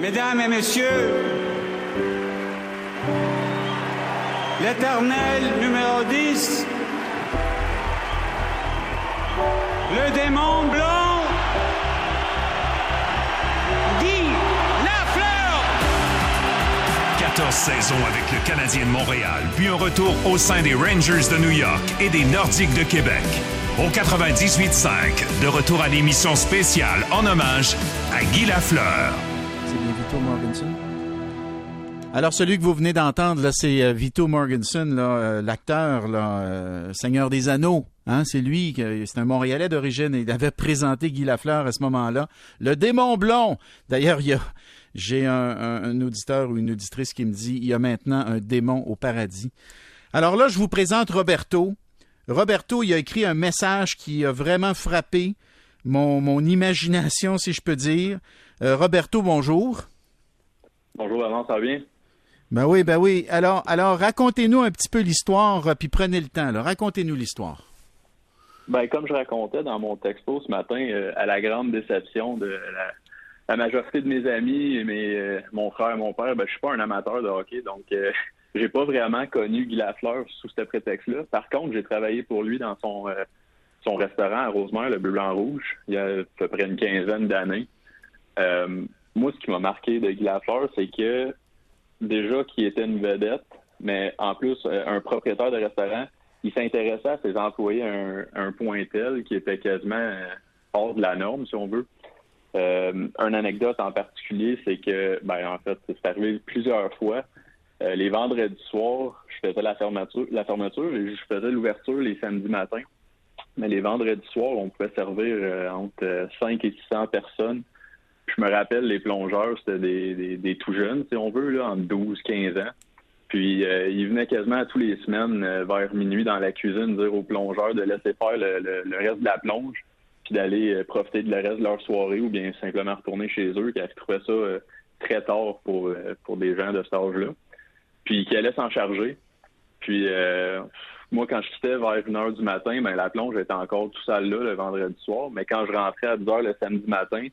Mesdames et messieurs, l'éternel numéro 10, le démon blanc, Guy Lafleur. 14 saisons avec le Canadien de Montréal, puis un retour au sein des Rangers de New York et des Nordiques de Québec. Au 98.5, de retour à l'émission spéciale en hommage à Guy Lafleur. Alors, celui que vous venez d'entendre, là, c'est euh, Vito Morganson, euh, l'acteur, là, euh, Seigneur des Anneaux. Hein, c'est lui, c'est un Montréalais d'origine, et il avait présenté Guy Lafleur à ce moment-là. Le démon blond. D'ailleurs, il y a, j'ai un, auditeur ou une auditrice qui me dit, il y a maintenant un démon au paradis. Alors là, je vous présente Roberto. Roberto, il a écrit un message qui a vraiment frappé mon, imagination, si je peux dire. Roberto, bonjour. Bonjour, Alain, ça va bien? Ben oui, ben oui. Alors, alors racontez-nous un petit peu l'histoire, euh, puis prenez le temps. Racontez-nous l'histoire. Ben, comme je racontais dans mon texto ce matin, euh, à la grande déception de la, la majorité de mes amis, euh, mon frère, mon père, ben, je suis pas un amateur de hockey, donc euh, j'ai pas vraiment connu Guy Lafleur sous ce prétexte-là. Par contre, j'ai travaillé pour lui dans son son restaurant à Rosemère, le Bleu Blanc Rouge, il y a à peu près une quinzaine d'années. Euh, moi, ce qui m'a marqué de Guy Lafleur, c'est que déjà qu'il était une vedette, mais en plus, euh, un propriétaire de restaurant, il s'intéressait à ses employés à un, point tel qui était quasiment euh, hors de la norme, si on veut. Euh, une anecdote en particulier, c'est que, ben, en fait, c'est arrivé plusieurs fois. Les vendredis soirs, je faisais la fermeture, la fermeture et je faisais l'ouverture les samedis matins. Mais les vendredis soirs, on pouvait servir entre euh, 5 et 600 personnes. Je me rappelle, les plongeurs, c'était des, des, tout jeunes, si on veut, là, entre 12 15 ans. Puis euh, ils venaient quasiment tous les semaines euh, vers minuit dans la cuisine dire aux plongeurs de laisser faire le, reste de la plonge, puis d'aller euh, profiter de le reste de leur soirée ou bien simplement retourner chez eux, car ils trouvaient ça très tard pour, pour des gens de cet âge-là. Puis qu'ils allaient s'en charger. Puis moi, quand je quittais vers 1 heure du matin, ben, la plonge était encore tout sale là le vendredi soir. Mais quand je rentrais à 10 heures le samedi matin,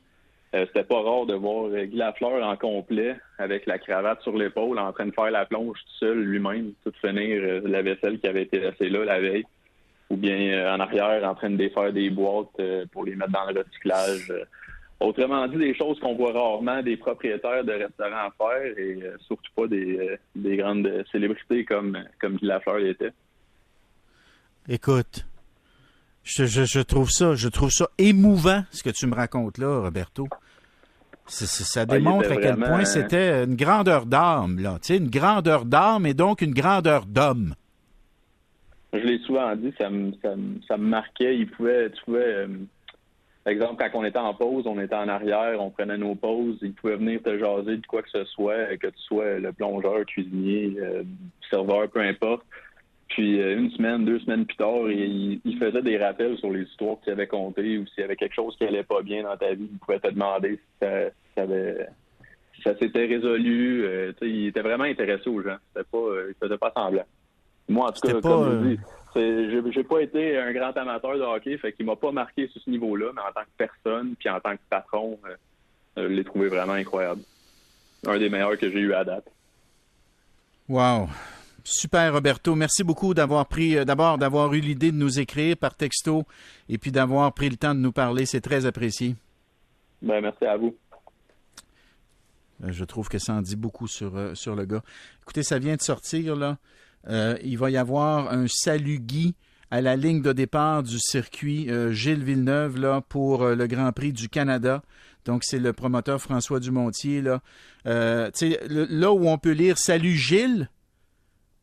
euh, c'était pas rare de voir Guy Lafleur en complet, avec la cravate sur l'épaule, en train de faire la plonge tout seul lui-même, tout finir euh, la vaisselle qui avait été laissée là la veille. Ou bien euh, en arrière, en train de défaire des boîtes pour les mettre dans le recyclage. Autrement dit, des choses qu'on voit rarement des propriétaires de restaurants faire et surtout pas des, des grandes célébrités comme, comme Guy Lafleur l'était. Écoute, je, je- je trouve ça, je trouve ça émouvant ce que tu me racontes là, Roberto. Ça Ah, démontre à quel vraiment- point c'était une grandeur d'âme, là. Tu sais, une grandeur d'âme et donc une grandeur d'homme. Je l'ai souvent dit, ça me, ça me, ça me marquait. Il pouvait, tu pouvais, euh, par exemple, quand on était en pause, on était en arrière, on prenait nos pauses, il pouvait venir te jaser de quoi que ce soit, que tu sois le plongeur, cuisinier, euh, serveur, peu importe. Puis euh, une semaine, deux semaines plus tard, il, il faisait des rappels sur les histoires qu'il avait contées ou s'il y avait quelque chose qui allait pas bien dans ta vie, il pouvait te demander si ça, si ça avait- si ça s'était résolu. Euh, il était vraiment intéressé aux gens. C'était pas, euh, il faisait pas semblant. Moi, en tout cas, pas, comme je dis, j'ai j'ai pas été un grand amateur de hockey, fait qu'il m'a pas marqué sur ce niveau-là, mais en tant que personne, puis en tant que patron, euh, je l'ai trouvé vraiment incroyable. Un des meilleurs que j'ai eu à date. Wow. Super, Roberto. Merci beaucoup d'avoir pris, euh, d'abord d'avoir eu l'idée de nous écrire par texto et puis d'avoir pris le temps de nous parler. C'est très apprécié. Ben, merci à vous. Euh, Je trouve que ça en dit beaucoup sur, euh, sur le gars. Écoutez, ça vient de sortir, là. Euh, il va y avoir un salut Guy à la ligne de départ du circuit euh, Gilles Villeneuve là, pour euh, le Grand Prix du Canada. Donc, c'est le promoteur François Dumontier. Là, Euh, là où on peut lire Salut Gilles,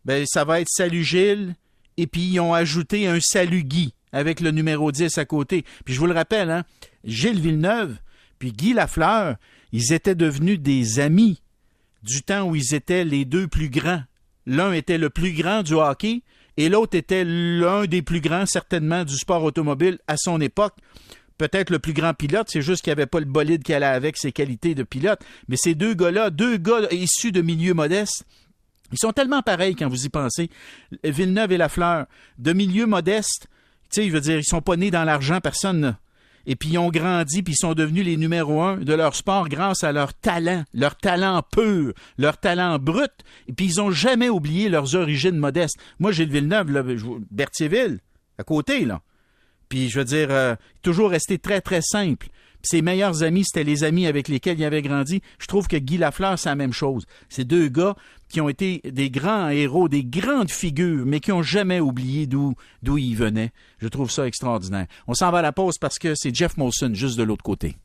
ben, ça va être Salut Gilles, et puis ils ont ajouté un Salut Guy avec le numéro 10 à côté. Puis je vous le rappelle, hein, Gilles Villeneuve, puis Guy Lafleur, ils étaient devenus des amis du temps où ils étaient les deux plus grands. L'un était le plus grand du hockey et l'autre était l'un des plus grands certainement du sport automobile à son époque. Peut-être le plus grand pilote, c'est juste qu'il n'y avait pas le bolide qui allait avec ses qualités de pilote. Mais ces deux gars-là, deux gars issus de milieux modestes, ils sont tellement pareils quand vous y pensez. Villeneuve et Lafleur, de milieux modestes, tu sais, je veux dire, ils sont pas nés dans l'argent, personne. et puis ils ont grandi, puis ils sont devenus les numéros un de leur sport grâce à leur talent, leur talent pur, leur talent brut, et puis ils ont jamais oublié leurs origines modestes. Moi, j'ai le Villeneuve, Berthierville, à côté, là. Puis, je veux dire, euh, toujours resté très, très simple ses meilleurs amis, c'était les amis avec lesquels il avait grandi. Je trouve que Guy Lafleur, c'est la même chose. C'est deux gars qui ont été des grands héros, des grandes figures, mais qui ont jamais oublié d'où d'où ils venaient. Je trouve ça extraordinaire. On s'en va à la pause parce que c'est Jeff Molson juste de l'autre côté.